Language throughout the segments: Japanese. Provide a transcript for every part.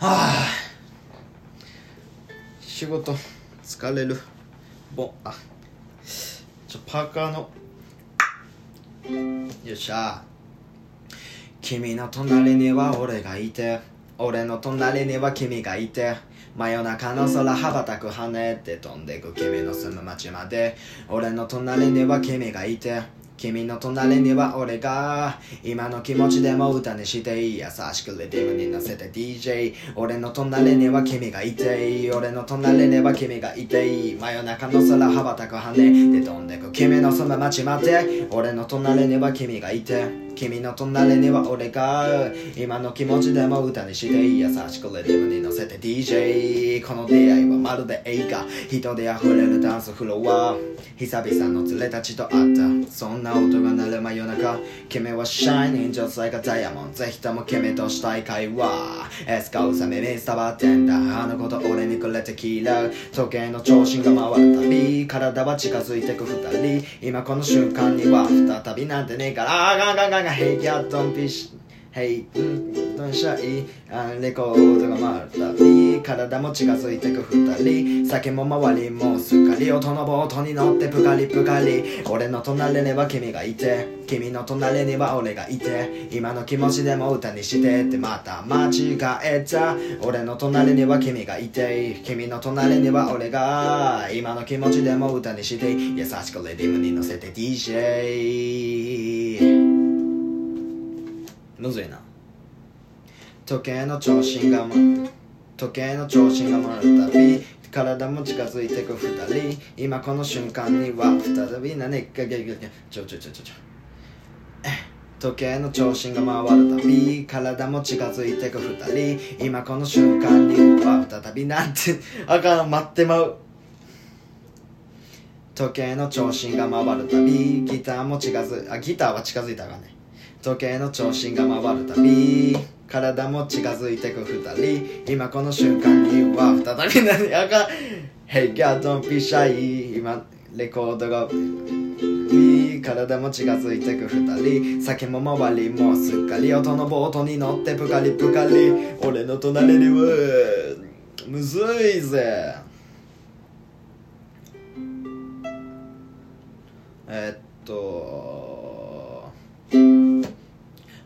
はあ。仕事疲れる。ぼあ。ちょパーカーの。よっしゃ。君の隣には俺がいて。俺の隣には君がいて。真夜中の空羽ばたく跳ねて飛んでく。君の住む街まで。俺の隣には君がいて。君の隣には俺が。今の気持ちでも歌にしていい。優しくレディムに乗せて DJ 俺の隣には君がいて俺の隣には君がいて真夜中の空羽ばたく羽で飛んでく。君の住む街まで。俺の隣には君がいて。君の隣には俺が今の気持ちでも歌にして優しくレディムに乗せて DJ この出会いはまるで映画。人で溢れるダンスフロア。久々の連れたちと会った。そんな音が鳴る真夜中。君はシャイニン女性がダイヤモンドぜひとも君としたい会話。エスカウサ耳に伝わってんだあのこと俺にくれてキラー。時計の長針が回るたび体は近づいてく二人。今この瞬間には再びなんてねえから。ガンガンガンガン。Hey girl don't be sh- Hey うんシャイあレコードが回るたび体も近づいてく二人酒も周りもすっかり音のボートに乗ってプカリプカリ俺の隣には君がいて君の隣には俺がいて今の気持ちでも歌にしてってまた間違えた俺の隣には君がいて君の隣には俺が今の気持ちでも歌にして優しくレディムに乗せて DJ む。ずいな。時計の長針が、時計の長針が回るたび体も近づいてく二人。今この瞬間には再び何かゲゲゲちょちょちょちょちょ。時計の長針が回るたび体も近づいてく二人。今この瞬間には再びなんてあかん待ってまう。時計の長針が回るたびギターも近づあギターは近づいたらあかね。時計の長針が回るたび体も近づいてく二人。今この瞬間には再び何あか Hey girl don't be shy 今レコードが体も近づいてく二人。酒も周りもすっかり音のボートに乗ってプカリプカリ俺の隣にはむずいぜ。えっと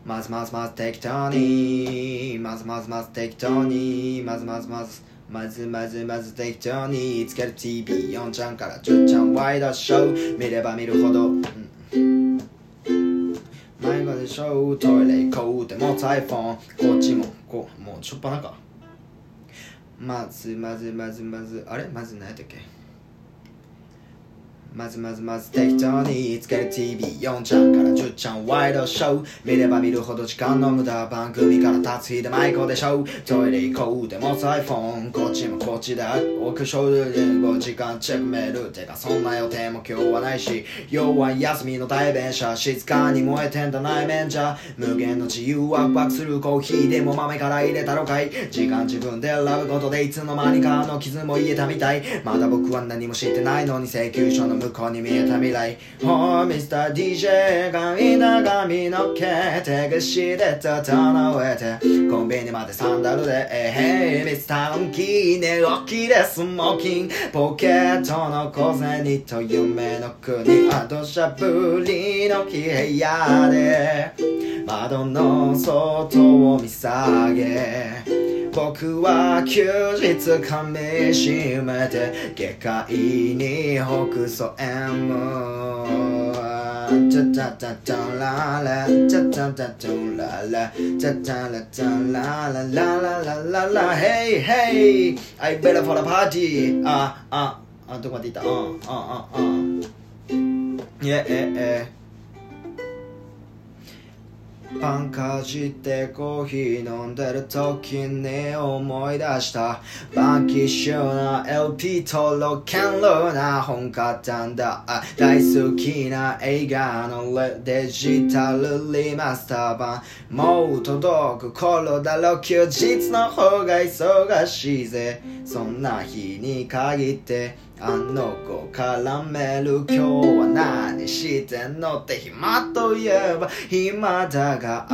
まずまずまず適当にまずまずまず適当にまずまずまずまずまずまず適当につける TV4 ちゃんから10ちゃんワイドショー見れば見るほど、うん、迷子でしょトイレ行こうでも iPhone こっちもこうもうしょっぱなか。まずまずまずまずあれ？まず何やったっけ？まずまずまず適当につける TV4 ちゃんから10ちゃんワイドショー。見れば見るほど時間の無駄番組から立つ日でマイコでしょトイレ行こうでも iPhone こっちもこっちだ奥ショルで5時間チェックメール。てかそんな予定も今日はないし。要は休みの代弁者静かに燃えてんだ内面じゃ。無限の自由ワクワクするコーヒーでも豆から入れたのかい。時間自分で選ぶことでいつの間にかの傷も癒えたみたい。まだ僕は何も知ってないのに請求書の向こうに見えた未来 Oh Mr. DJ 髪長髪の毛手ぐしで整えてコンビニまでサンダルでえへい Mr. ンキー寝起きでスモーキンポケットの小銭と夢の国あ土砂降りの日部屋で窓の外を見下げ僕は休日噛みしめて下界に北総 M チャチャチャチャララチャチャチャチャララチャチャラチャラララララララ Hey hey I better for the party. あああどこまで行った？うんあああ。いやええパンかじってコーヒー飲んでる時に思い出した。バンキッシュな LP とロケンローな本買ったんだ。大好きな映画のデジタルリマスター版。もう届く頃だろ休日の方が忙しいぜ。そんな日に限って。あの子絡める今日は何してんのって暇といえば暇だが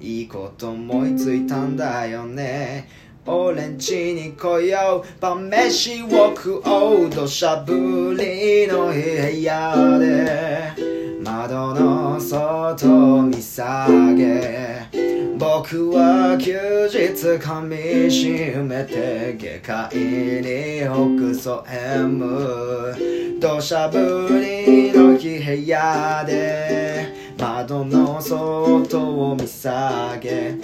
いいこと思いついたんだよね。俺ん家に来よう晩飯を食おう土砂降りの部屋で。窓の外見下げ。僕は休日噛みしめて下界に北総 M 土砂降りの日部屋で窓の外を見下げ。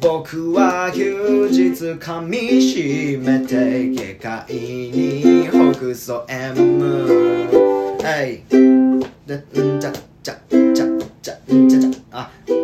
僕は休日噛みしめて下界に北総 M はいでんじゃじゃじゃじゃじゃじゃ。あ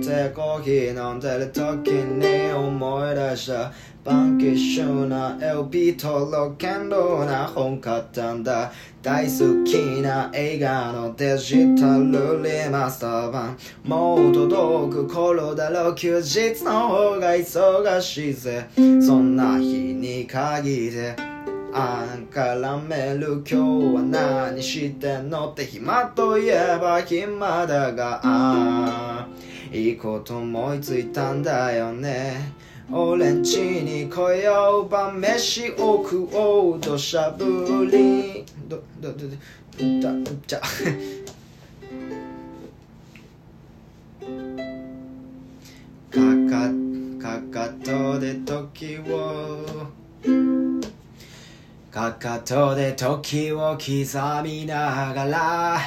てコーヒー飲んでる時に思い出したバンキッシュな LP とロケンローな本買ったんだ大好きな映画のデジタルリマスター版もう届く頃だろう休日の方が忙しいぜそんな日に限ってあんからめる今日は何してんのって暇といえば暇だが。あいいこと思いついたんだよね。俺ん家に来よう晩飯を食おう土砂降り。どどどどだじゃかかかかとで時を。かかとで時を刻みながら。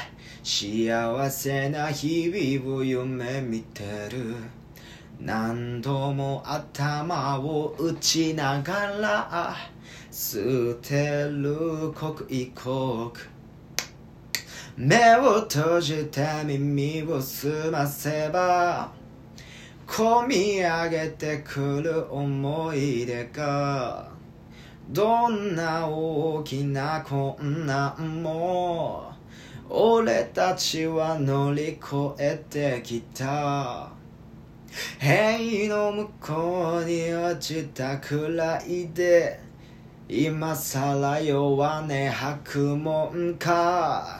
幸せな日々を夢見てる。何度も頭を打ちながら捨てる刻一刻。目を閉じて耳を澄ませば込み上げてくる思い出がどんな大きな困難も俺たちは乗り越えてきた。塀の向こうに落ちたくらいで今さら弱音吐くもんか。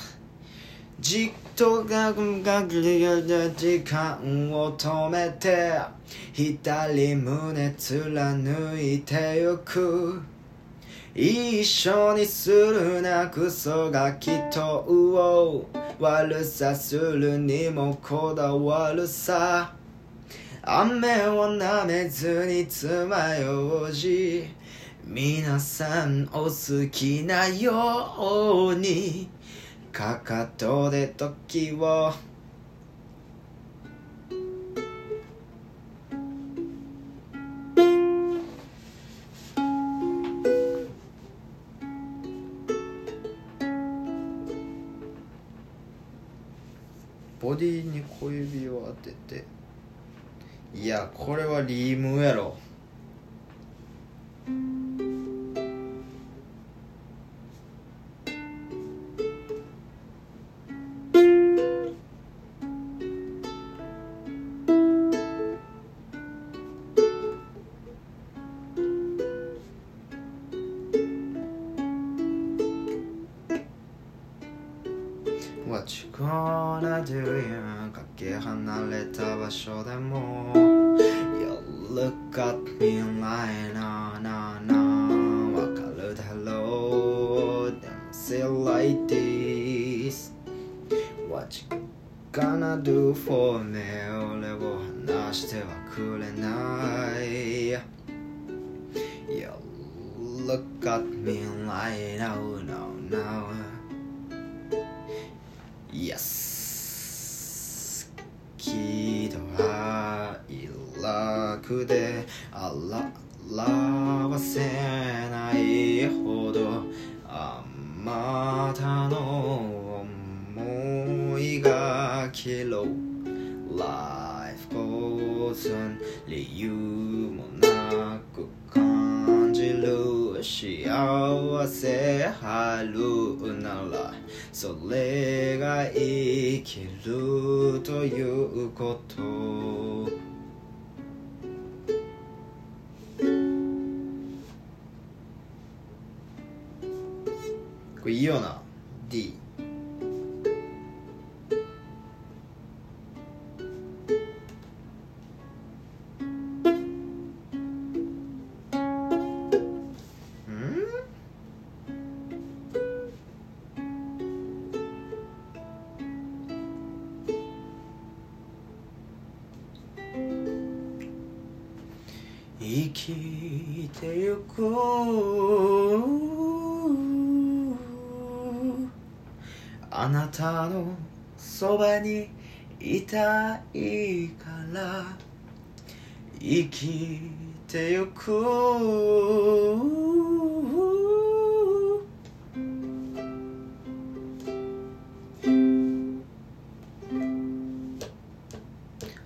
じっとがぐがぐりが時間を止めて左胸貫いてゆく。一緒にするなクソガキとを悪さするにもこだわるさ。雨を舐めずに爪楊枝。皆さんお好きなようにかかとで時をディに小指を当てて。いやこれはリームやろ「look at me like no no no Yes 喜怒哀楽で表せないほどあまたの思いが切ろ Life goes on 理由幸せあるならそれが生きるということ。これいいよな。D てゆく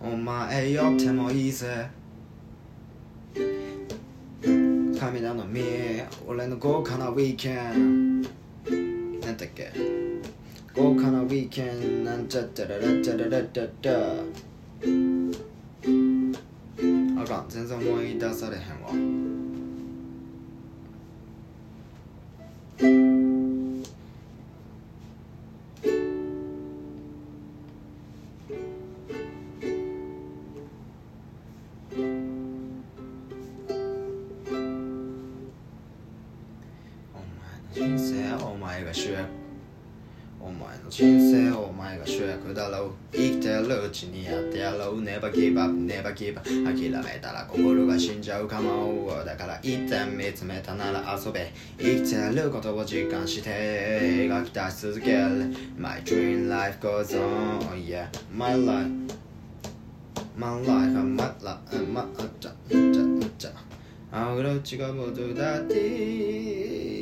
お前よってもいいぜ。神頼み。俺の豪華なウィーケンなんだっけ？豪華なウィーケンなんちゃったららちゃららちゃったあかん。全然思い出されへんわ。お前の人生お前が主役。お前の人生お前が主役だろ。うてるうちにやってやろう。Never give up, never give up 諦めたら心が死んじゃうかも。だから一旦見つめたなら遊べ。生きてることを実感して描き出し続ける。My dream life goes on Yeah, my life. My life, my life, my life じゃじゃじゃあうろちがもどだって。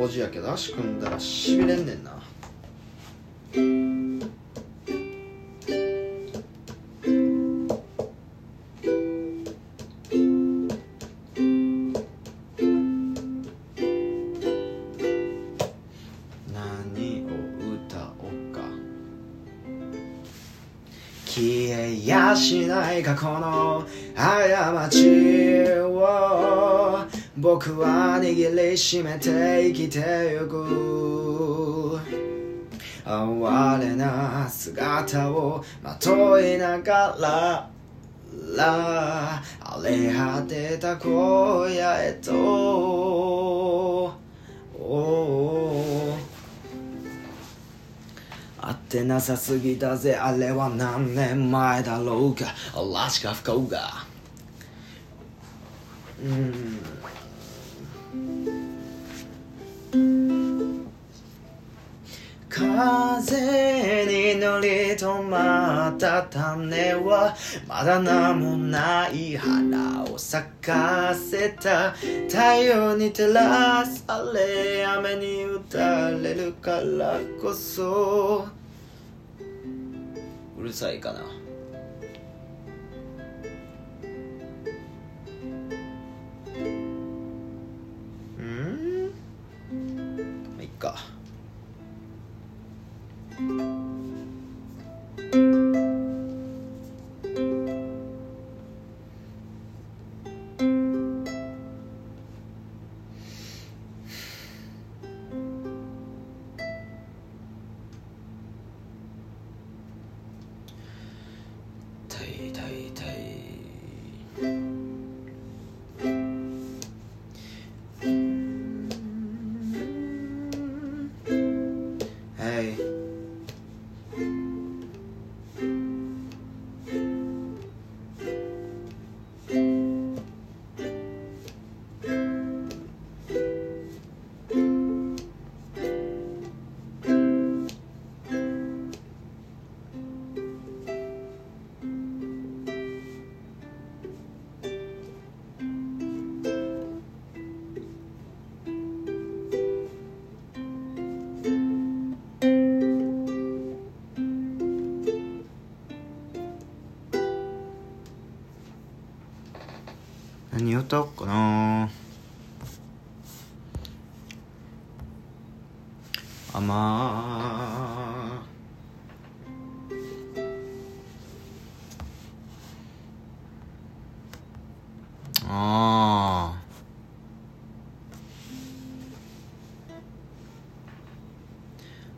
むのがベスポジやけど足組んだらしびれんねんな。何を歌おうか。消えやしない過去の握りしめて生きてゆく。哀れな姿をまといながらら荒れ果てた荒野へと。おー。合ってなさすぎだぜ。あれは何年前だろうか。嵐か不幸がうん。風に乗り止まった種はまだ名もない花を咲かせた太陽に照らされ雨に打たれるからこそ。うるさいかな。か。たかな。あまああ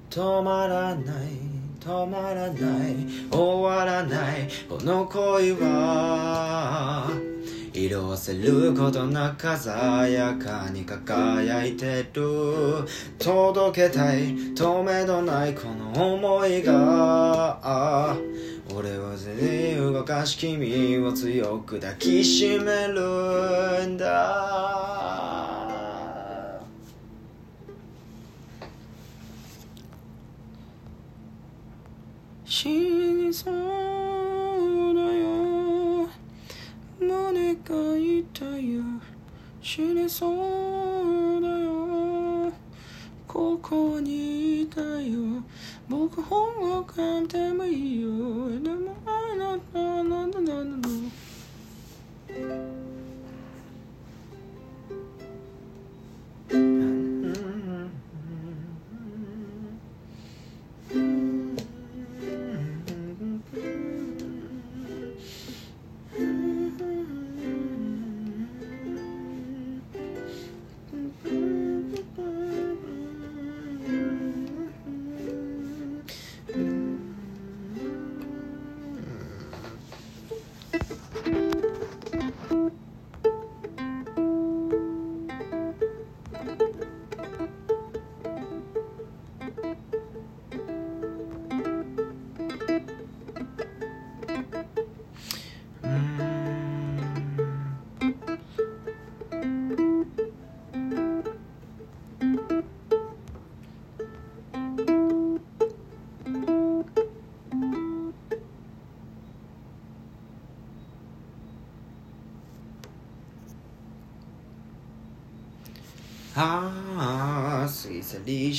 止まることなく鮮やかに輝いてる。届けたい止めどないこの思いが。俺は全員動かし君を強く抱きしめる。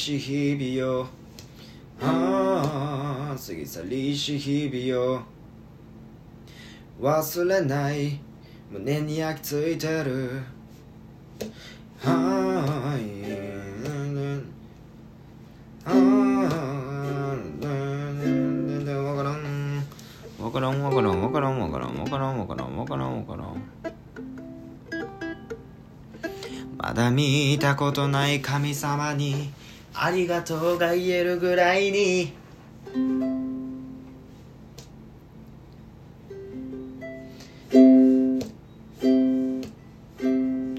し日々よ。ああ過ぎ去りし日々よ。忘れない。胸に焼き付いてる。はい。あわからんわからんわからんわからんわからんわからんわからんわからんまだ見たことない神様にありがとうが言えるぐらいに。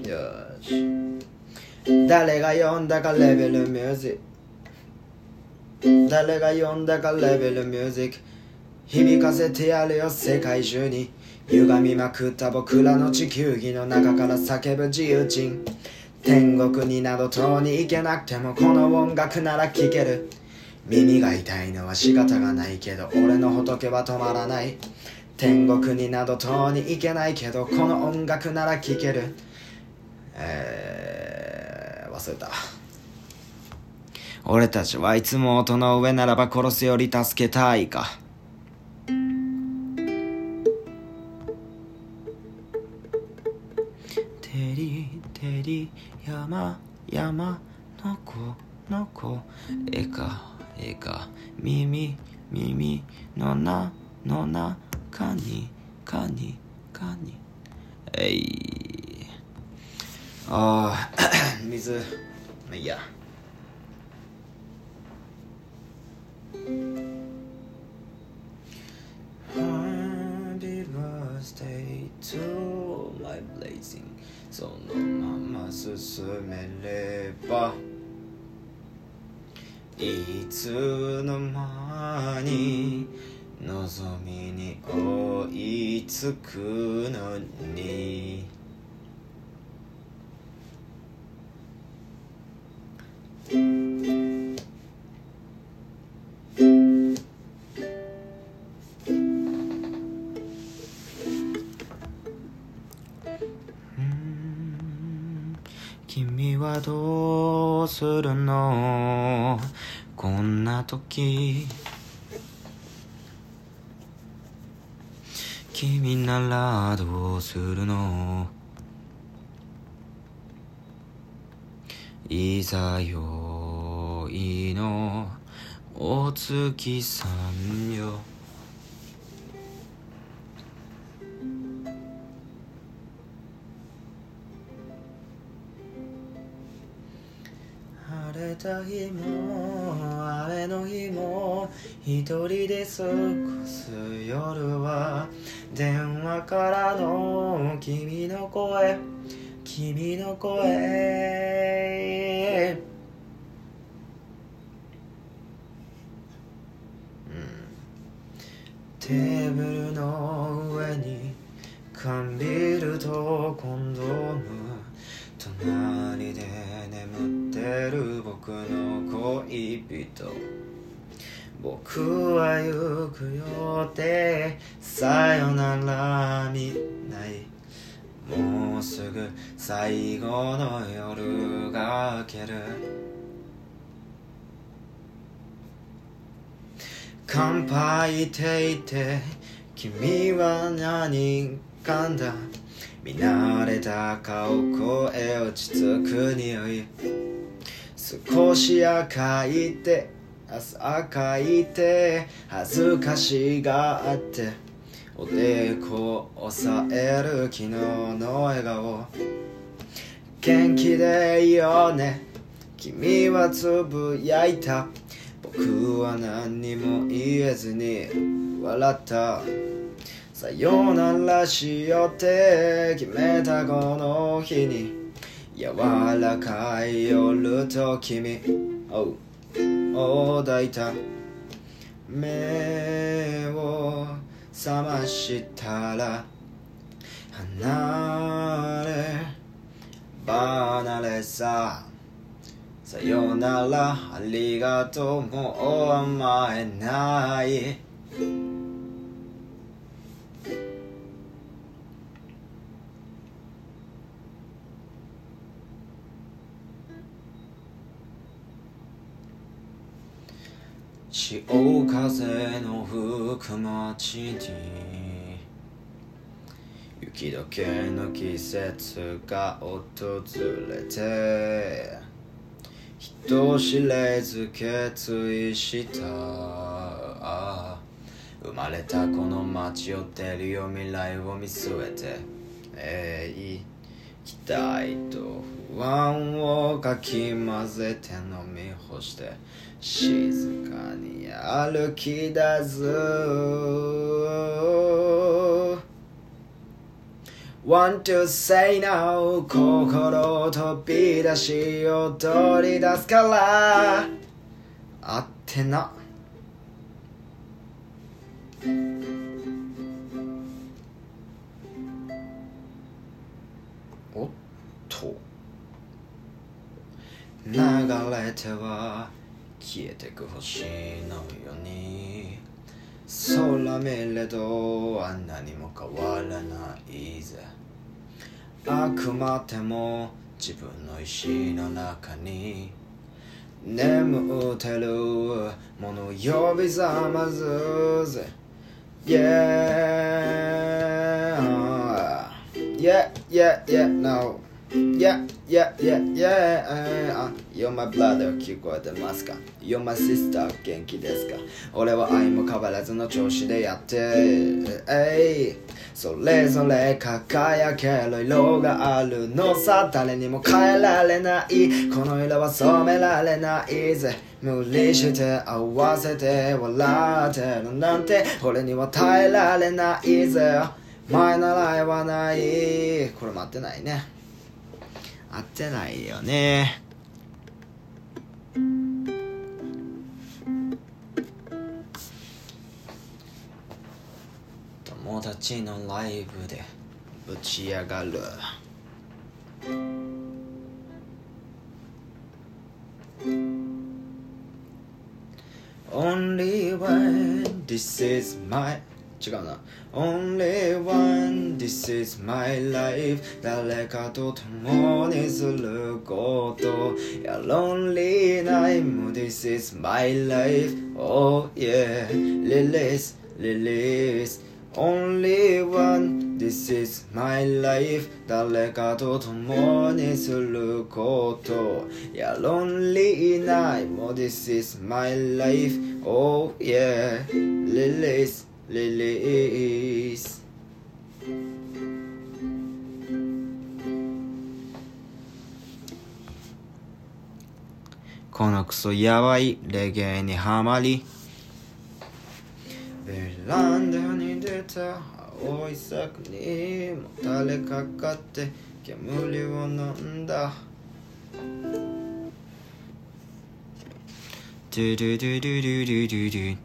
よし。誰が呼んだかレベルミュージック誰が呼んだかレベルミュージック響かせてやるよ世界中に。歪みまくった僕らの地球儀の中から叫ぶ自由人。天国になど遠に行けなくてもこの音楽なら聴ける。耳が痛いのは仕方がないけど俺の仏は止まらない。天国になど遠に行けないけどこの音楽なら聴ける。えー、忘れた。俺たちはいつも音の上ならば殺すより助けたいか。山山の子の子えかえか。耳耳のなのな。かにかにかに。えい。ああ 水。まあいいや。いつの間に望みに追いつくのに時。君ならどうするの？いざよいのお月さんよ。晴れた日も一人で過ごす夜は電話からの君の声君の声。テーブルの上に缶ビールとコンドーム隣で眠ってる僕の恋人僕は行くよってさよならみない。もうすぐ最後の夜が明ける。乾杯って言って君は何かんだ。見慣れた顔声落ち着く匂い。少し赤いって赤いて恥ずかしがあっておでこ押さえる昨日の笑顔。元気でいいよね。君はつぶやいた。僕は何にも言えずに笑った。さよならしようって決めたこの日に。柔らかい夜と君。を抱いた目を覚ましたら離れ離れさ。さよならありがとう。もう甘えない。潮風の吹く街に雪解けの季節が訪れて人知れず決意した。生まれたこの街を出るよ未来を見据えてえい期待と。不安をかき混ぜて飲み干して静かに歩き出す。Want to say now 心飛び出し踊り出すから。あってな。流れては消えてく星のように。空見れどあんなにも変わらないぜ。あくまでも自分の意志の中に。眠ってるもの呼び覚まずぜ。Yeah Yeah yeah yeah no Yeah, yeah, yeah, yeah、You're my brother 聞こえてますか ?You're my sister 元気ですか？俺は愛も変わらずの調子でやってえいそれぞれ輝ける色があるのさ。誰にも変えられない。この色は染められないぜ。無理して合わせて笑ってるなんて。俺には耐えられないぜ。前習いはない。これ待ってないね。合ってないよね。友達のライブでぶち上がる。Only when this is my 違うな。Only one this is my life. 誰かと共にすること。や Lonely night this is my life. Oh yeah. Release release. Only one this is my life. 誰かと共にすること。や Lonely night this is my life. Oh yeah. Release release. このクソやばいレゲエにはまり。ベランダに出た青い柵にもたれかかって煙を飲んだ。ドゥドゥドゥドゥドゥドゥドゥ。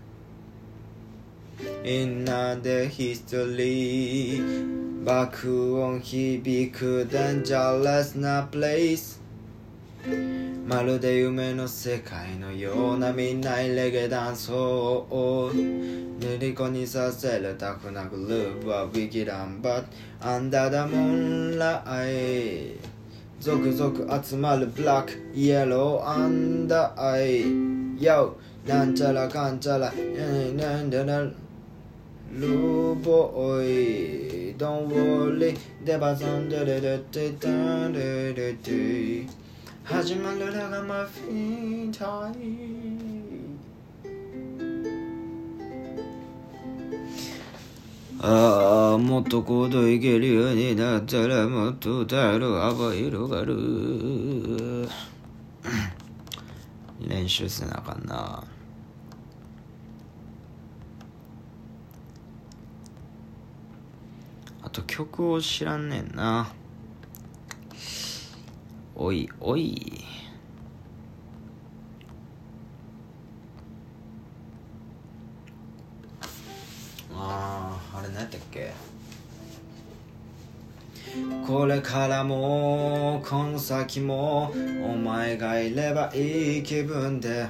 ジック In the history. 爆音響く dangerous な place. まるで夢の世界のようなみんなレゲダンスを塗り子にさせるタフなグループはウィキランバッアンダーダムーンライ続々集まるブラックイエローアンダーアイ Yo なんちゃらかんちゃら。なんだらルーボーイ Don't worry デバソンデレデテタレレテ始まるラガマフィンタイああもっと高度いけるようになったらもっと歌える幅広がる練習せなあかんな。と曲を知らんねんな。おいおい。あああれ何やったっけ？これからもこの先もお前がいればいい気分で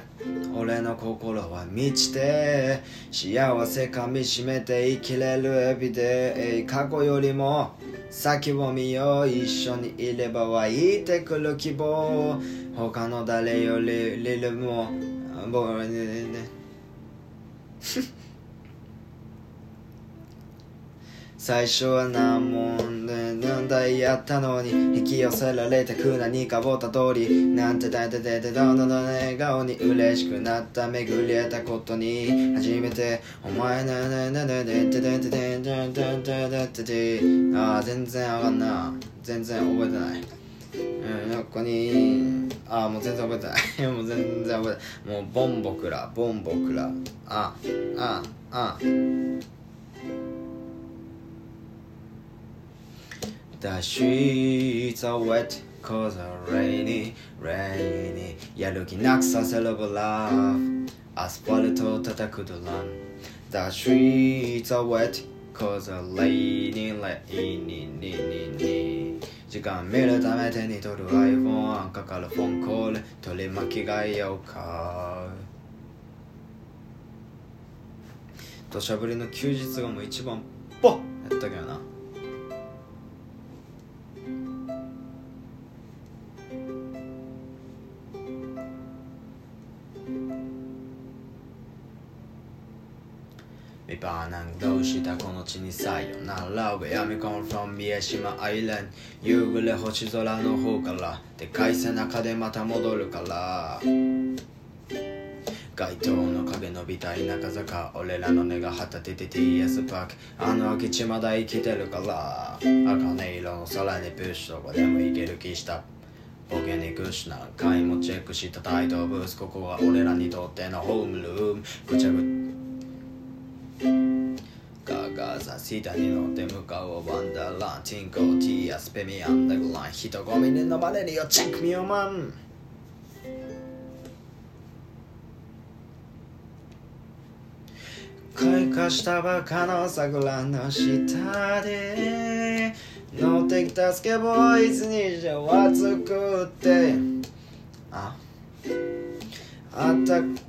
俺の心は満ちて幸せかみしめて生きれるエビで過去よりも先を見よう一緒にいれば湧いてくる希望他の誰よりリルも僕ねね。最初は難問で何台やったのに引き寄せられてく何かをたどりなんてだいてててどんどん笑顔に嬉しくなった巡り合ったことに初めてお前ななななでてててててててててああ全然あかんな全然覚えてないうん、ここにああもう全然覚えてないもう全然覚えてないもうボンボクラボンボクラあああ The streets are wet cause of rainy, rainy やる気なくさせるブラフアスファルトを叩くドラム The streets are wet cause of rainy, rainy, rainy 時間見るため手に取る iPhone かかるフォンコール取り巻きがようか土砂降りの休日がもう一番ポッやったけどなバーなんどうしたこの地にさよなら Where I'm come from 宮島アイランド夕暮れ星空の方からでかい背中でまた戻るから。街灯の影伸びた田舎坂俺らの根が張ったてて TS パーク。あの空き地まだ生きてるから。茜色の空にプッシュどこでも行ける気した。ボケにくしな会員もチェックした。タイトブースここは俺らにとってのホームルーム。ぐちゃぐガーガーザ下に乗って向かうワンダーランティンコティアスペミアンダグラン人混みに飲まれるよチェックミオマン。開花したばかの桜の下で乗ってきたスケボーイズにじゃわ作って。ああった。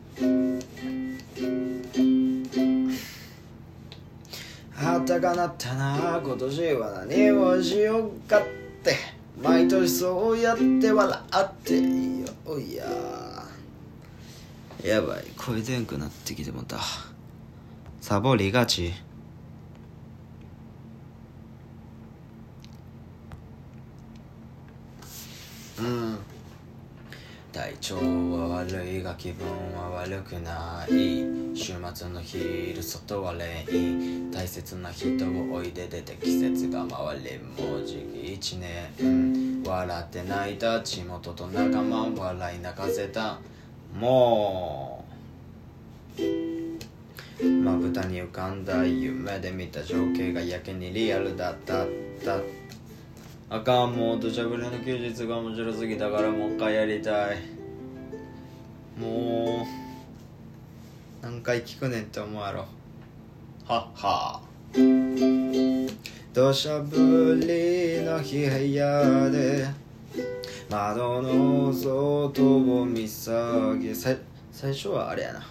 たかなったな今年は何をしようかって。毎年そうやって笑っていよ。いや。やばい声出んくなってきてもた。サボりがちうん体調は悪いが気分は悪くない。週末の昼外はレイン大切な人をおいで出て季節が回りもうじき一年笑って泣いた地元と仲間笑い泣かせた。もう。まぶたに浮かんだ夢で見た情景がやけにリアルだった。ったあかんもう土砂降りの休日が面白すぎたからもう一回やりたい。もう何回聞くねんって思うやろ。はっは土砂降りの日部屋で窓の外を見下げ。さ最初はあれやな。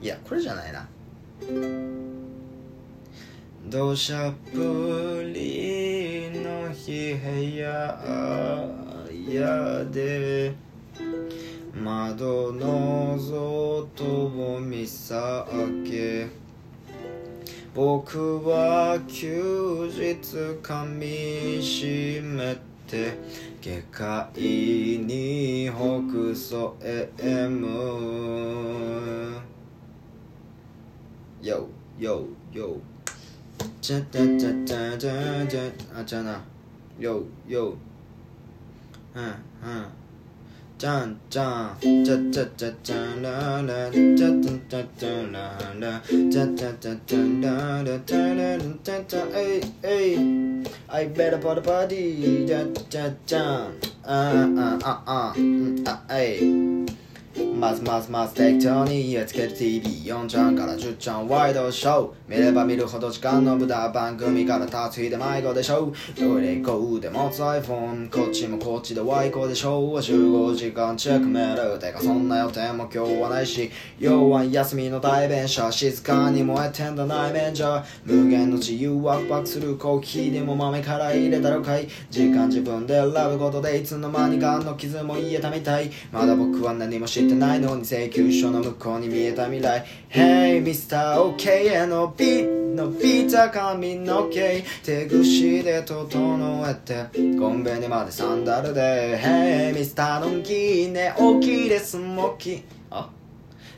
いやこれじゃないな。土砂降りの日部屋やで。窓の外を見下げ僕は休日噛みしめて。下界に北総 M よよよチャチャチャチャチャチャ。あちゃな。よようんうん。dun dun da da da da la la da da da da la la da da da da la la da da da da hey hey I bet about a body da da da uh uh uh uh uh hey まずまずまず適当にやっつける TV4 ちゃんから10ちゃんワイドショー見れば見るほど時間の無駄番組から立つ日で迷子でしょトイレ行こうで持つ iPhone こっちもこっちでワイコでしょ集合時間チェックメールてかそんな予定も今日はないし。要は休みの代弁者。静かに燃えてんだ内面じゃ無限の自由ワクワクするコーヒーでも豆から入れたろかい。時間自分で選ぶことでいつの間にかの傷も癒えたみたい。まだ僕は何も知ってないのに請求書の向こうに見えた未来。Hey Mr. OK へのビ伸びた髪の毛手ぐしで整えてコンビニまでサンダルで。Hey Mr. のんきね大きいですもきあ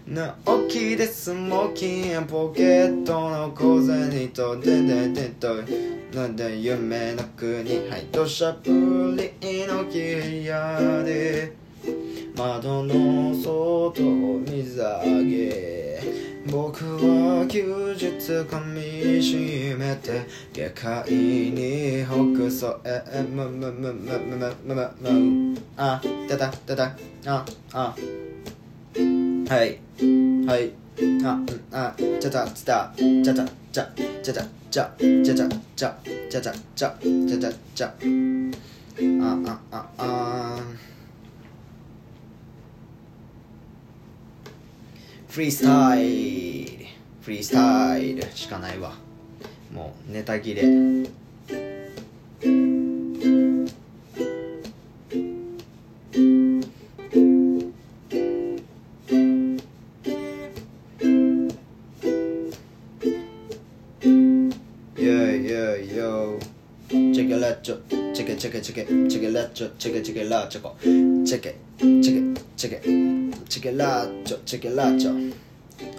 ね大きいですもきポケットの小銭とでででとなんで夢の国はい土砂降りの部屋で。窓の外を見下げ。僕は休日噛みしめて下界に北総へむむむむむむむむむあだだだだああはいはいあうんあちゃちゃちゃちゃちゃちゃちゃちゃちゃちゃちゃちゃちゃちゃちゃちゃちゃちゃああああフリースタイル。フリースタイル。しかないわ。もうネタ切れ。チェケラッチョ。チェケチェケチェケ。チェケラッチョ。チェケチェケラッチョコ。チェケ。チェケ。チェケ。チェケラッチョ。チェケラッチョ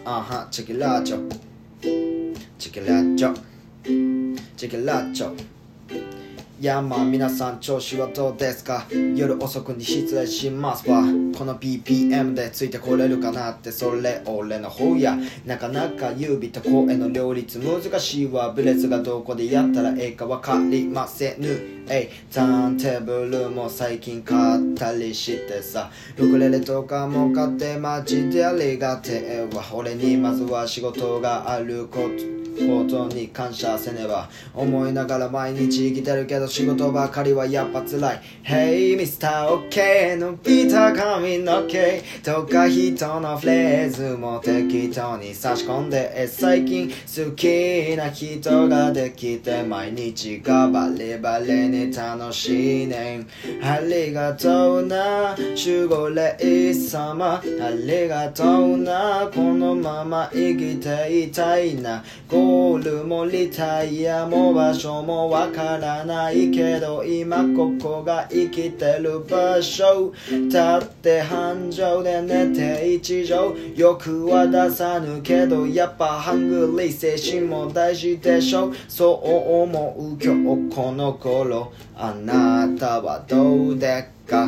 Uh huh, chiquilacho. Chiquilacho. Chiquilacho. やまあ皆さん調子はどうですか？夜遅くに失礼しますわ。この BPM でついてこれるかなってそれ俺の方や。なかなか指と声の両立難しいわ。ブレスがどこでやったらええかわかりませぬ。えいターンテーブルも最近買ったりしてさ。ウクレレとかも買ってマジでありがてえわ。俺にまずは仕事があること。ことに感謝せねば。思いながら毎日生きてるけど仕事ばかりはやっぱ辛い。Hey Mr. OK のビタ髪の毛とか人のフレーズも適当に差し込んで最近好きな人ができて毎日がバレバレに楽しいねん。ありがとうな守護霊様。ありがとうなこのまま生きていたいな。ゴールもリタイアも場所もわからないけど今ここが生きてる場所。立って繁盛で寝て一条欲は出さぬけどやっぱハングリー精神も大事でしょ。そう思う今日この頃。あなたはどうでっか？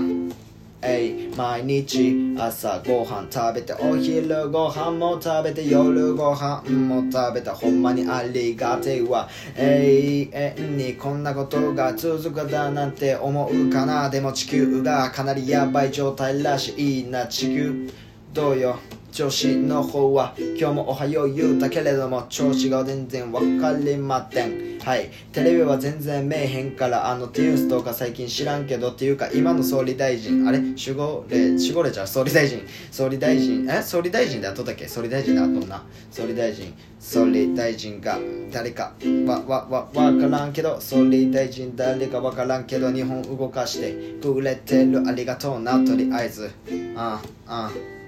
えい毎日朝ごはん食べてお昼ごはんも食べて夜ごはんも食べたほんまにありがてえわ。永遠にこんなことが続くだなんて思うかな。でも地球がかなりやばい状態らしいな。地球どうよ？調子の方は今日もおはよう言うたけれども調子が全然わかりません。はい。テレビは全然見えへんからあのティウスとか最近知らんけどっていうか今の総理大臣あれ？守護霊守護霊じゃん総理大臣。総理大臣？え？総理大臣であとったっけ？総理大臣であとんな。総理大臣。総理大臣が誰かわわわわからんけど総理大臣誰かわからんけど日本動かしてくれてる。ありがとうなとりあえず。ああああ。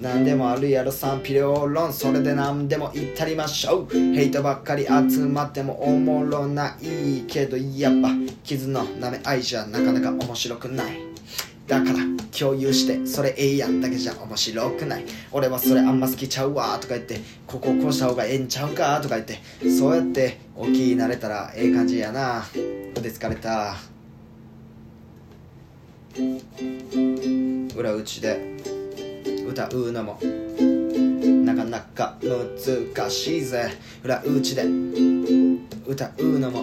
何でもあるやろ賛否両論それで何でも言ったりましょう。ヘイトばっかり集まってもおもろないけどやっぱ傷の舐め合いじゃなかなか面白くない。だから共有してそれええやんだけじゃ面白くない。俺はそれあんま好きちゃうわとか言ってこここうした方がええんちゃうかとか言ってそうやって大きになれたらええ感じやな。腕疲れた。裏打ちで。歌うのも。なかなか難しいぜ。裏打ちで。歌うのも。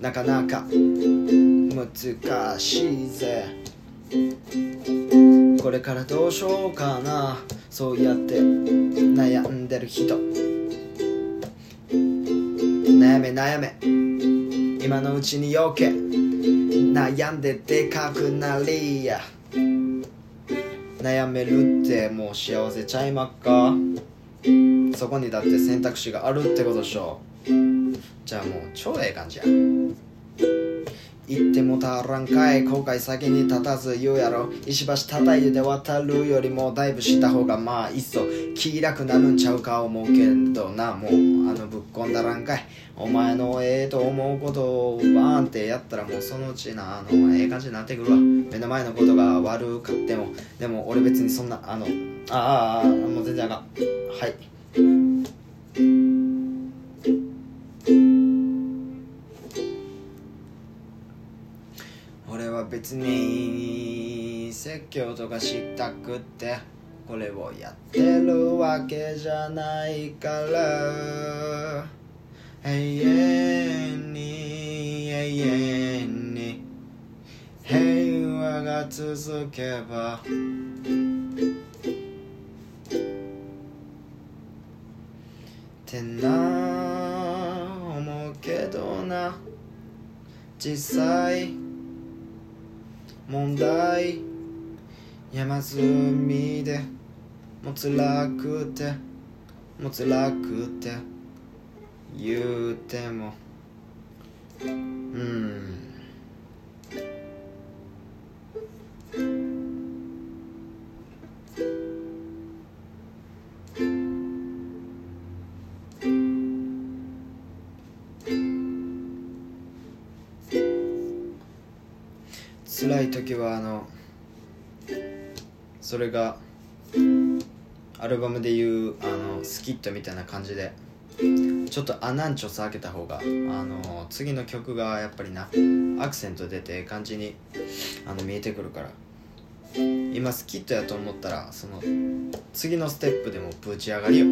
なかなか難しいぜ。これからどうしようかな。そうやって悩んでる人。悩め悩め。今のうちによけ。悩んででかくなりや。悩めるってもう幸せちゃいまっか？そこにだって選択肢があるってことでしょ。じゃあもう超ええ感じや。言ってもたらんかい。後悔先に立たず言うやろ。石橋叩いて渡るよりもだいぶした方がまあいっそ。気楽なるんちゃうか思うけどな。もうあのぶっこんだらんかい。お前のええと思うことをバーンってやったらもうそのうちなあのええ感じになってくるわ。目の前のことが悪かっても。でも俺別にそんなあのあああもう全然あかん。はい。別に説教とかしたくってこれをやってるわけじゃないから。永遠に永遠に平和が続けば。ってな思うけどな。実際問題。山積みでもつらくてもつらくて言うても。うん。辛い時はあのそれがアルバムでいうあのスキットみたいな感じでちょっとアナンチョス開けた方があの次の曲がやっぱりなアクセント出て感じにあの見えてくるから。今スキットやと思ったらその次のステップでもぶち上がりよ。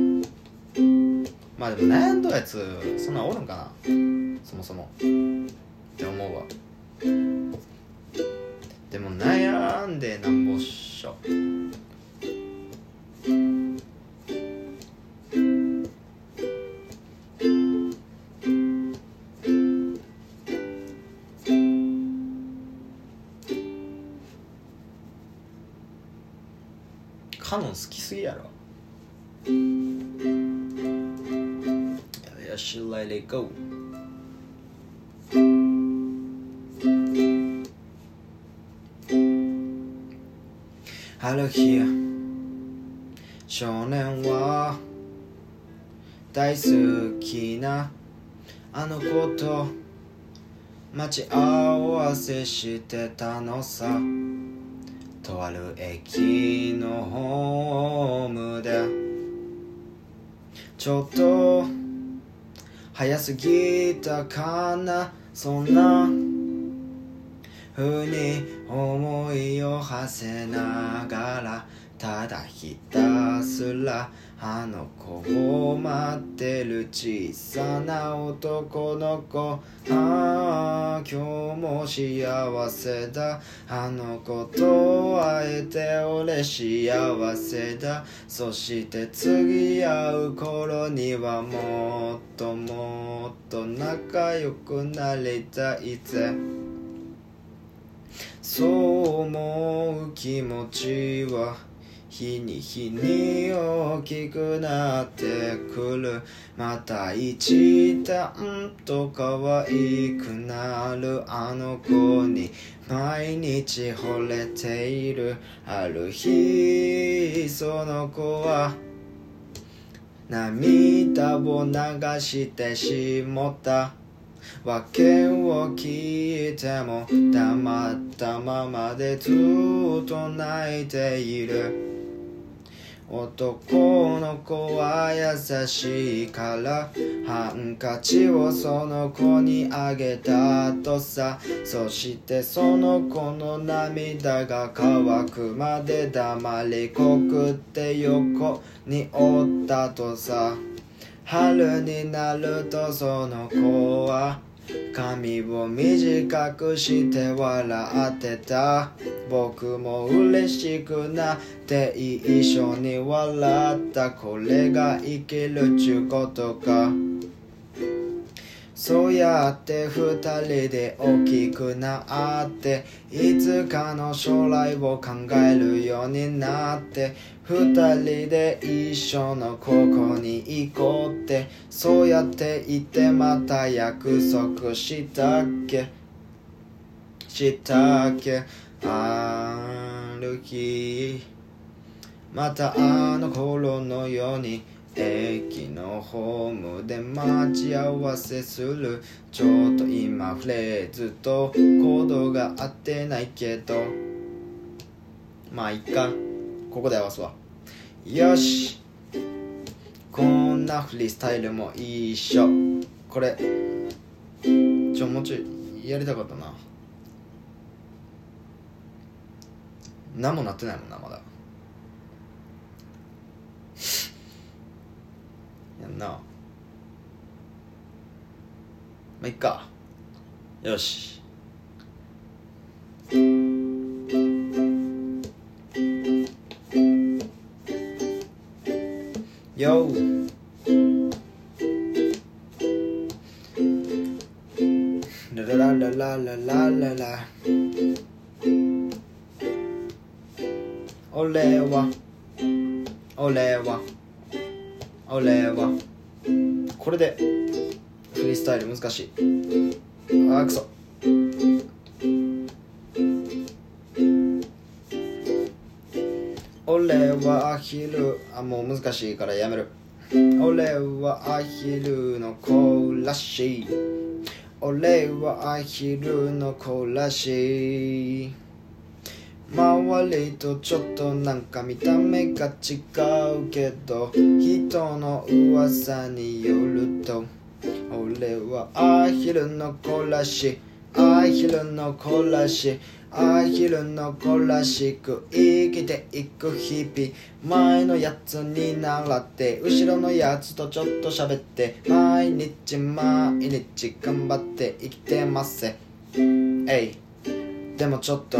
まあでも悩んどやつそんなんおるんかな。そもそも。って思うわ。でも悩んでなんぼっしょ。大好きなあの子と待ち合わせしてたのさ。とある駅のホームで。ちょっと早すぎたかな。そんな風に思いを馳せながら。ただひたすらあの子を待ってる小さな男の子。ああ今日も幸せだ。あの子と会えて俺幸せだ。そして次会う頃にはもっともっと仲良くなりたいぜ。そう思う気持ちは日に日に大きくなってくる。また一段と可愛くなる。あの子に毎日惚れている。ある日その子は。涙を流してしもた。訳を聞いても黙ったままでずっと泣いている。男の子は優しいからハンカチをその子にあげたとさ。そしてその子の涙が乾くまで黙りこくって横におったとさ。春になるとその子は髪を短くして笑ってた。僕も嬉しくなって一緒に笑った。これが生きるちゅうことか。そうやって二人で大きくなっていつかの将来を考えるようになって二人で一緒の高校に行こうってそうやって言ってまた約束したっけ？したっけ？ある日またあの頃のように駅のホームで待ち合わせする。ちょっと今フレーズとコードが合ってないけど。まあいっか。ここで合わすわ。よし。こんなフリースタイルもいいっしょこれちょもうちょいやりたかったな。何もなってないもんなまだ。な。まあいっか。よし。しいからやめる。俺はアヒルの子らしい。俺はアヒルの子らしい。周りとちょっとなんか見た目が違うけど人の噂によると俺はアヒルの子らしい。アヒルの子らしい。アヒルの子らしく生きていく日々。前のやつに習って後ろのやつとちょっと喋って毎日毎日頑張って生きてます。えいでもちょっと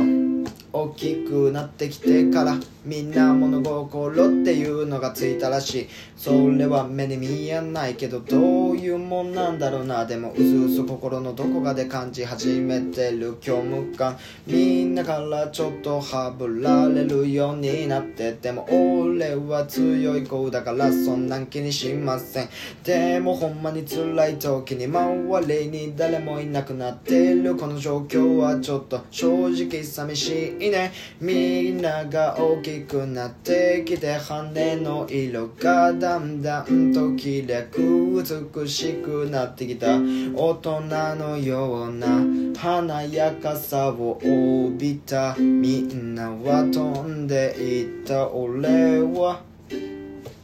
大きくなってきてからみんな物心っていうのがついたらしい。それは目に見えないけどどういうもんなんだろうな。でもうずうず心のどこかで感じ始めてる虚無感。みんなからちょっとはぶられるようになってでも俺は強い子だからそんなん気にしません。でもほんまに辛い時に周りに誰もいなくなってるこの状況はちょっと正直寂しいね。みんなが大きくなってきて羽の色がだんだんときれく美しくなってきた。大人のような華やかさを帯びた。みんなは飛んでいった。俺は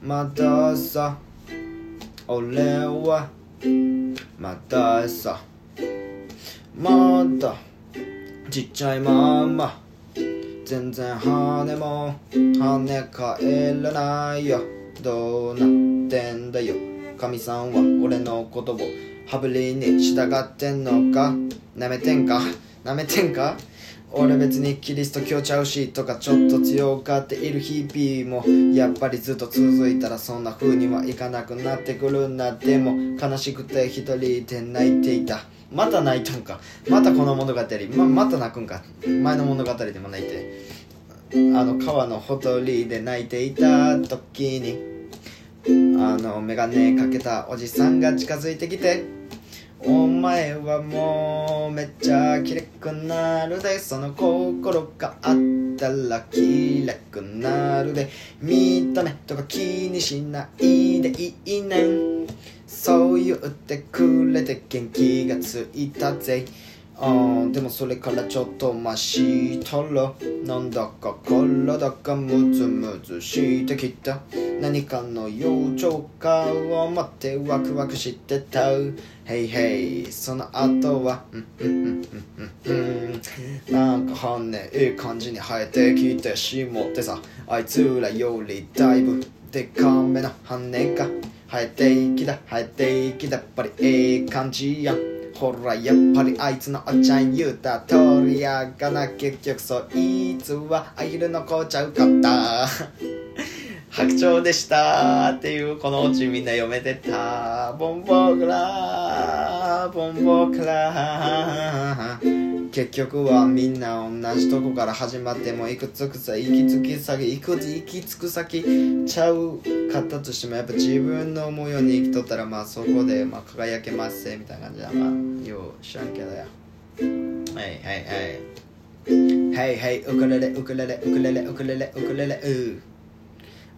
まださ俺はまださ。まだちっちゃいまんま。全然羽も跳ね返らないよ。どうなってんだよ。神さんは俺のことを羽振りに従ってんのか？なめてんか？なめてんか？俺別にキリスト教ちゃうしとかちょっと強がっている日々もやっぱりずっと続いたらそんな風にはいかなくなってくるんだ。でも悲しくて一人で泣いていた。また泣いたんか。またこの物語。ままた泣くんか。前の物語でも泣いて。あの川のほとりで泣いていた時にあの眼鏡かけたおじさんが近づいてきてお前はもうめっちゃきれくなるでその心があったらきれくなるで見た目とか気にしないでいいねん。そう言ってくれて元気がついたぜ。あでもそれからちょっとましたらなんだか体がムズムズしてきた。何かの養生かを待ってワクワクしてた。ヘイヘイその後はうんうんうんうんうん。うんなんか羽ええ感じに生えてきてしもってさ。あいつらよりだいぶでかめな羽が。生えていきた生えていきたやっぱりええ感じや。んほらやっぱりあいつのおっちゃん言うた通りやがな結局そいつはアヒルの子ちゃうかった。白鳥でしたっていうこのオチみんな読めてた。ボンボークラボンボークラ結局はみんな同じとこから始まってもいくつくさ行き着き先行く行き着く先ちゃうかったとしてもやっぱ自分の思うように生きとったらまあそこでまあ輝けますぜみたいな感じだまあよう知らんけどや。はいはいはい。はいはい。ウクレレウクレレウクレレウクレレウクレレう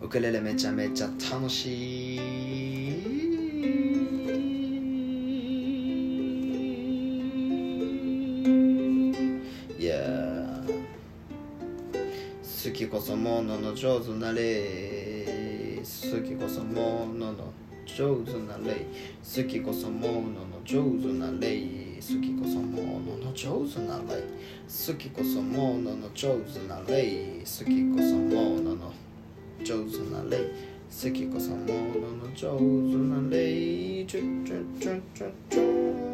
ウクレレめちゃめちゃ楽しいこそものの上手なれ。好きこそものの上手なれ。好きこそものの上手なれ。好きこそものの上手なれ。好きこそものの上手なれ。好きこそものの上手なれ。好きこそものの上手なれ。チュチュチュチュチュストロベ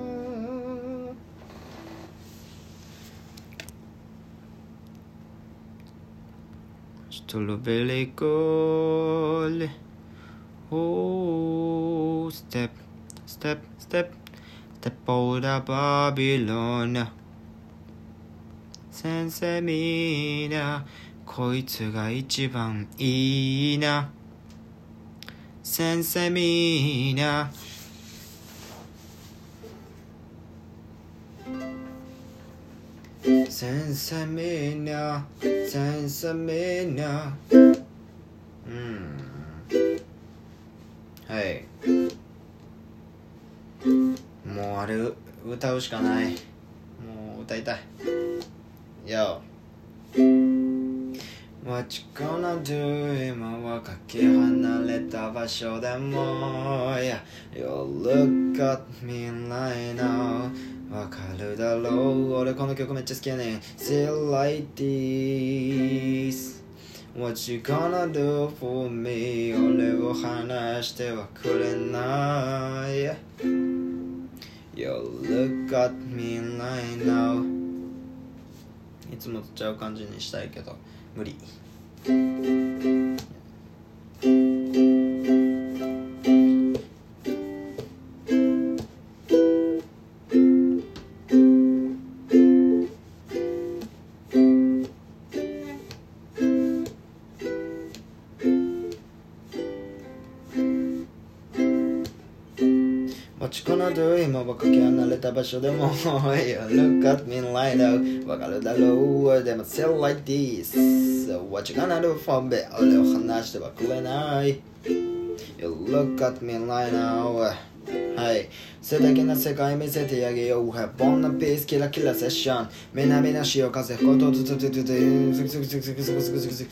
リーコールおーステップステップステップステステップオーダーバビロナ先生みんなこいつが一番いいな先生みんな先生みんな先生みんな。うん。はい。もうあれ歌うしかない。もう歌いたい。よ What you gonna do 今はかけ離れた場所でも。Yeah You look at me right now わかるだろう俺この曲めっちゃ好きやねん Still like this What you gonna do for me 俺を離してはくれない You look at me right now いつもとちゃう感じにしたいけど無理場所でも You look at me right now わかるだろうでも still like this What you gonna do for me 俺を離してはくれない。You look at me right now はい。素敵な世界見せてあげよう。ボンなピースキラキラセッション。南の潮風吹くことずつずつずつずつずつずつずつずつずつ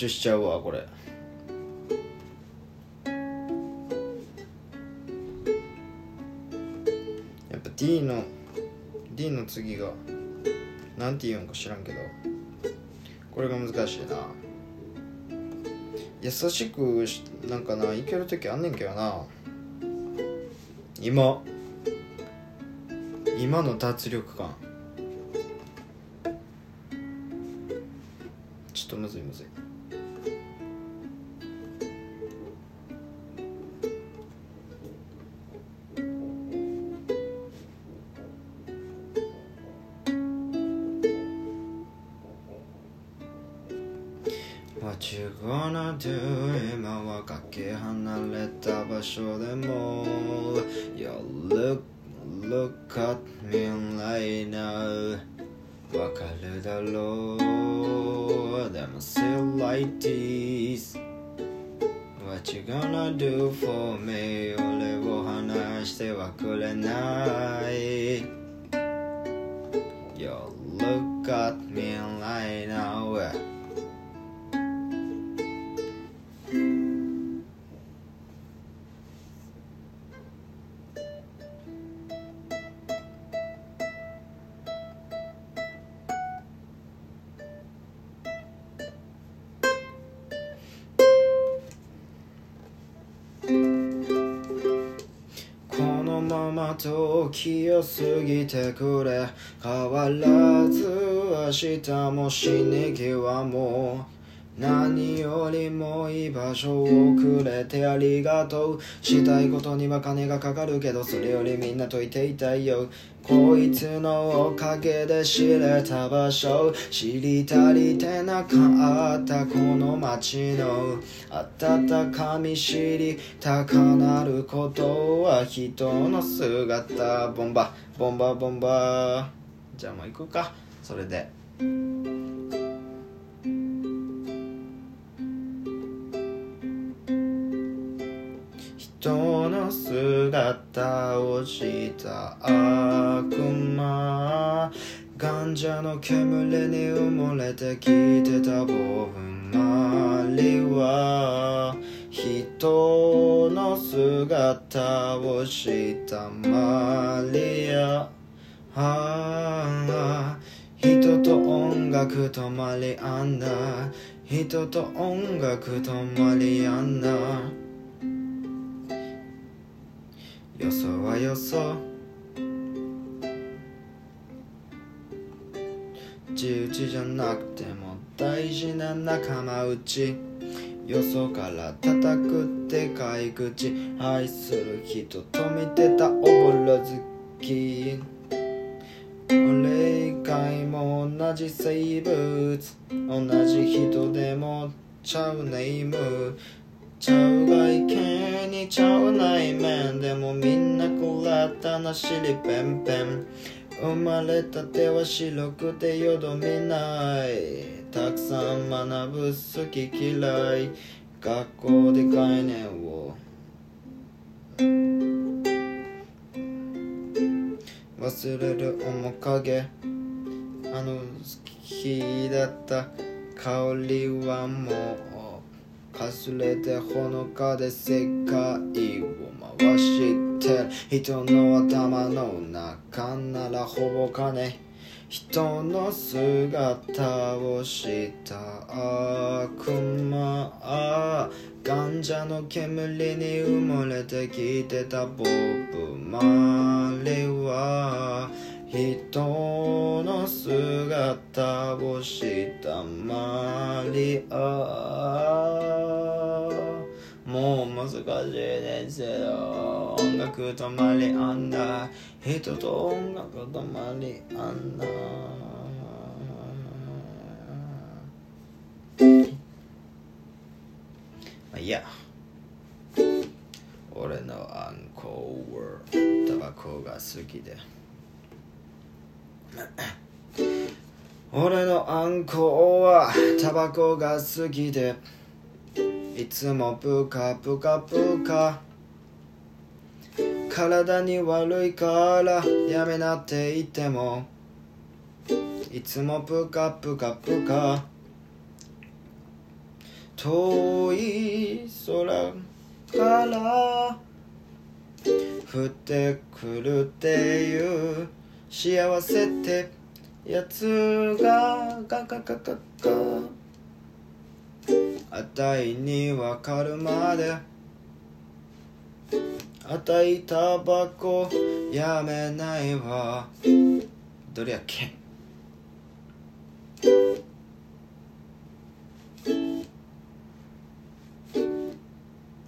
中しちゃうわこれ。やっぱ D の D の次がなんて言うんか知らんけど。これが難しいな。優しくしなんかないける時あんねんけどな。今。今の脱力感。でも still like this What you gonna do for me 俺を離してはくれない You look at me てくれ。変わらず明日も死に際も何よりも居場所をくれてありがとう。したいことには金がかかるけどそれよりみんなといていたいよ。こいつのおかげで知れた場所。知り足りてなかったこの街の。温かみ知りたかなることは人の姿。ボンバ。ボンバ。ボンバ。じゃあもう行くか。それで。人の姿をした悪魔ガンジャの煙に埋もれてきてた僕周りは人の姿をしたマリア。ああ人と音楽とマリアンナ人と音楽とマリアンナよそはよそ。自打ちじゃなくても大事な仲間内。よそから叩くって買い口。愛する人と見てたおぼろ月俺以外も同じ生物。同じ人でもちゃうネーム。ちゃう外見にちゃう内面でもみんなこらったな尻ペンペン生まれたては白くてよどみない。たくさん学ぶ好き嫌い。学校で概念を。忘れる面影。あの好きだった香りはもう。かすれてほのかで世界を回してる。人の頭の中ならほぼ金。人の姿をした悪魔。ガンジャの煙に埋もれてきてたボブ・マリは。人の姿をしたマリア。もう難しいですよ。音楽止まりあんだ人と音楽止まりあんだまあいいや。俺のアンコーはタバコが好きで。俺のアンコはタバコが好きでいつもプカプカプカ。体に悪いからやめなって言ってもいつもプカプカプカ。遠い空から降ってくるっていう幸せってやつがガガガガガあたいにわかるまで。あたいタバコやめないわ。どれやっけ？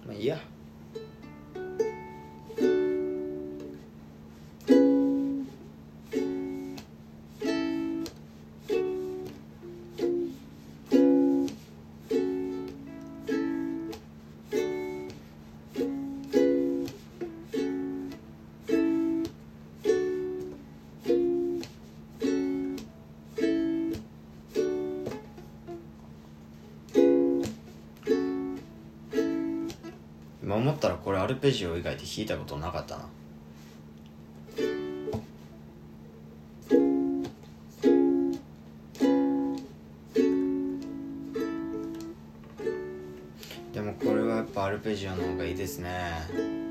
まあいいや。ペジオ以外で弾いたことなかったな。でもこれはやっぱアルペジオの方がいいですね。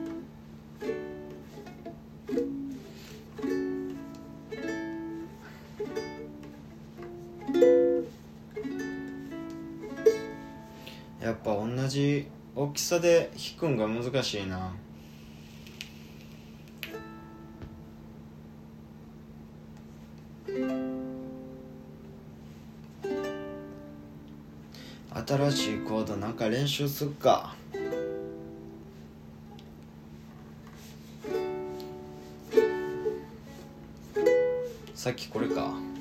で弾くんが難しいな。新しいコードなんか練習すっか。さっきこれか。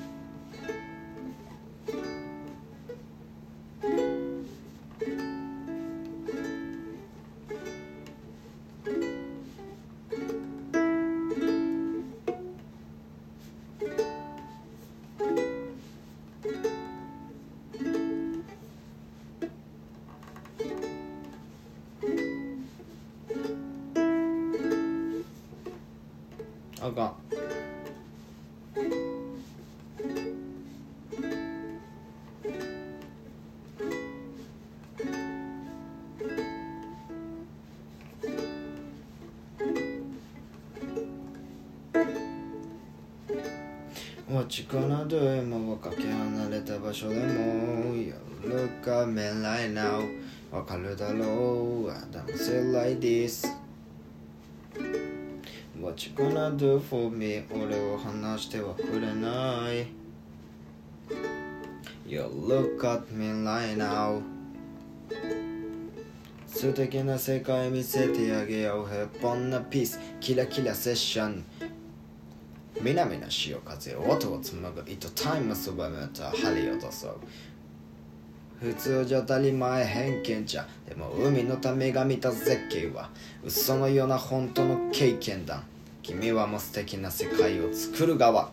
落ちかなど今はかけ離れた場所でも夜か未来 now わかるだろう。I Don't say like this What you gonna do for me 俺を話してはくれない。You look at me right now 素敵な世界見せてあげよう。平凡なピース。キラキラセッション。南の潮風音を紡ぐ糸タイムそばめた針を落そう。普通じゃ当たり前偏見じゃ。でも海のためが見た絶景は嘘のような本当の経験だ。君はもう素敵な世界を作る側。